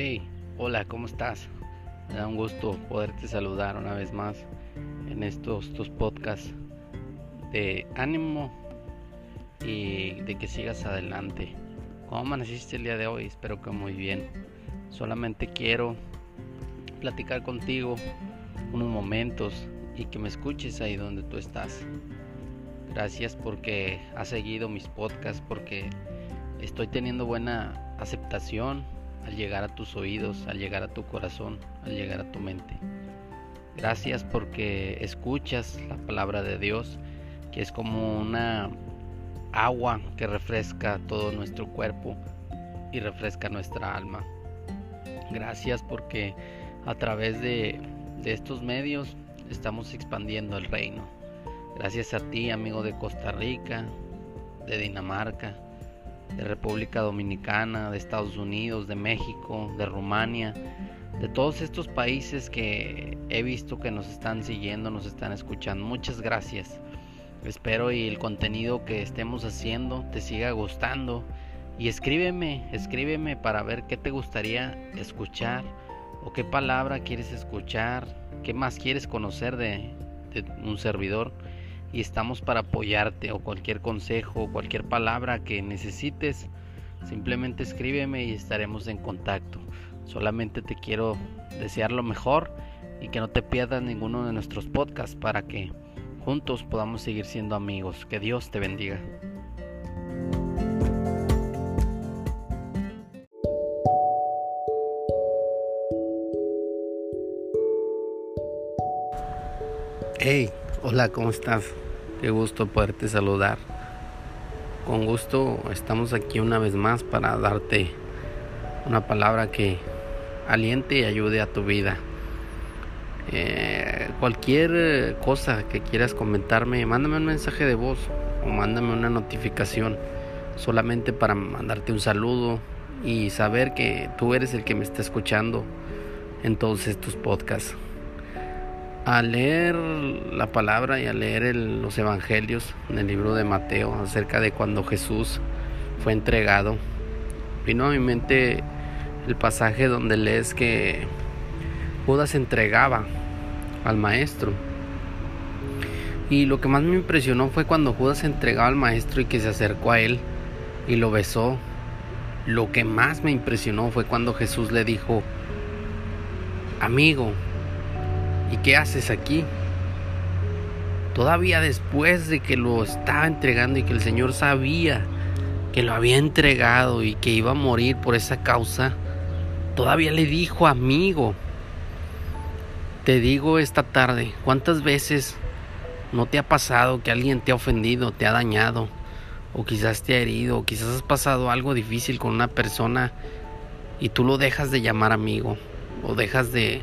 Hey, hola, ¿cómo estás? Me da un gusto poderte saludar una vez más en estos tus podcasts de ánimo y de que sigas adelante. ¿Cómo amaneciste el día de hoy? Espero que muy bien. Solamente quiero platicar contigo unos momentos y que me escuches ahí donde tú estás. Gracias porque has seguido mis podcasts, porque estoy teniendo buena aceptación al llegar a tus oídos, al llegar a tu corazón, al llegar a tu mente. Gracias porque escuchas la palabra de Dios, que es como una agua que refresca todo nuestro cuerpo y refresca nuestra alma. Gracias porque a través de, de estos medios estamos expandiendo el reino. Gracias a ti, amigo de Costa Rica, de Dinamarca, de República Dominicana, de Estados Unidos, de México, de Rumania, de todos estos países que he visto que nos están siguiendo, nos están escuchando. Muchas gracias. Espero y el contenido que estemos haciendo te siga gustando. Y escríbeme, escríbeme para ver qué te gustaría escuchar o qué palabra quieres escuchar, qué más quieres conocer de, de un servidor y estamos para apoyarte o cualquier consejo o cualquier palabra que necesites, simplemente escríbeme y estaremos en contacto. Solamente te quiero desear lo mejor y que no te pierdas ninguno de nuestros podcasts para que juntos podamos seguir siendo amigos. Que Dios te bendiga. Hey, hola, ¿cómo estás? Qué gusto poderte saludar. Con gusto estamos aquí una vez más para darte una palabra que aliente y ayude a tu vida. Eh, cualquier cosa que quieras comentarme, mándame un mensaje de voz o mándame una notificación solamente para mandarte un saludo y saber que tú eres el que me está escuchando en todos estos podcasts a leer la palabra y a leer los evangelios en el libro de Mateo acerca de cuando Jesús fue entregado, vino a mi mente el pasaje donde lees que Judas entregaba al maestro. Y lo que más me impresionó fue cuando Judas entregaba al maestro y que se acercó a él y lo besó. Lo que más me impresionó fue cuando Jesús le dijo, amigo, ¿Y qué haces aquí? Todavía después de que lo estaba entregando y que el Señor sabía que lo había entregado y que iba a morir por esa causa, todavía le dijo, amigo, te digo esta tarde, ¿cuántas veces no te ha pasado que alguien te ha ofendido, te ha dañado, o quizás te ha herido, o quizás has pasado algo difícil con una persona y tú lo dejas de llamar amigo, o dejas de,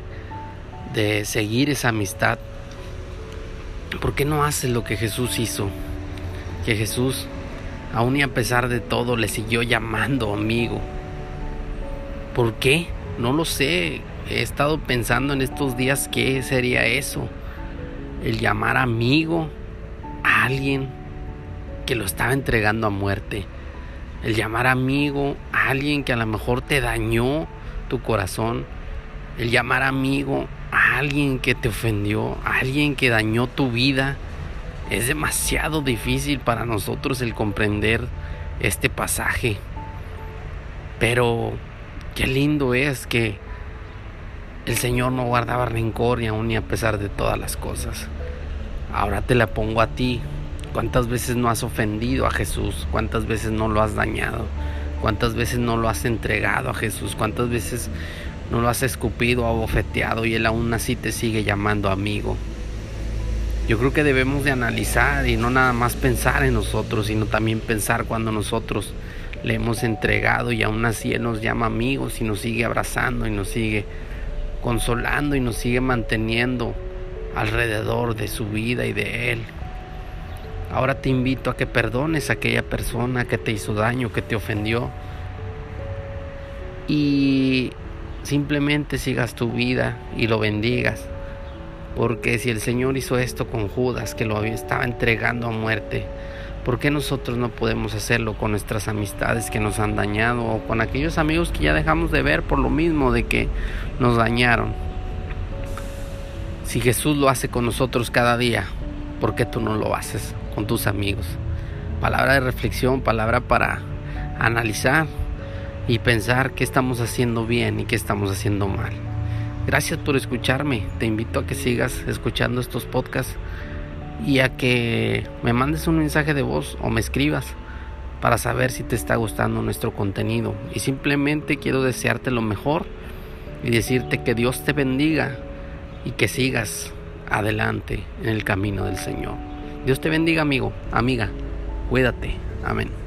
de seguir esa amistad, ¿por qué no haces lo que Jesús hizo? Que Jesús, aún y a pesar de todo, le siguió llamando amigo. ¿Por qué? No lo sé. He estado pensando en estos días qué sería eso. El llamar amigo a alguien que lo estaba entregando a muerte. El llamar amigo a alguien que a lo mejor te dañó tu corazón. El llamar amigo alguien que te ofendió, a alguien que dañó tu vida. Es demasiado difícil para nosotros el comprender este pasaje. Pero qué lindo es que el Señor no guardaba rencor y aún ni a pesar de todas las cosas. Ahora te la pongo a ti. ¿Cuántas veces no has ofendido a Jesús? ¿Cuántas veces no lo has dañado? ¿Cuántas veces no lo has entregado a Jesús? ¿Cuántas veces no lo has escupido abofeteado y él aún así te sigue llamando amigo. Yo creo que debemos de analizar y no nada más pensar en nosotros, sino también pensar cuando nosotros le hemos entregado y aún así él nos llama amigos y nos sigue abrazando y nos sigue consolando y nos sigue manteniendo alrededor de su vida y de él. Ahora te invito a que perdones a aquella persona que te hizo daño, que te ofendió. Y simplemente sigas tu vida y lo bendigas. Porque si el Señor hizo esto con Judas, que lo estaba entregando a muerte, ¿Por qué nosotros no podemos hacerlo con nuestras amistades que nos han dañado o con aquellos amigos que ya dejamos de ver por lo mismo de que nos dañaron? Si Jesús lo hace con nosotros cada día, ¿por qué tú no lo haces con tus amigos? Palabra de reflexión, palabra para analizar y pensar qué estamos haciendo bien y qué estamos haciendo mal. Gracias por escucharme. Te invito a que sigas escuchando estos podcasts y a que me mandes un mensaje de voz o me escribas para saber si te está gustando nuestro contenido. Y simplemente quiero desearte lo mejor y decirte que Dios te bendiga y que sigas adelante en el camino del Señor. Dios te bendiga amigo, amiga. Cuídate. Amén.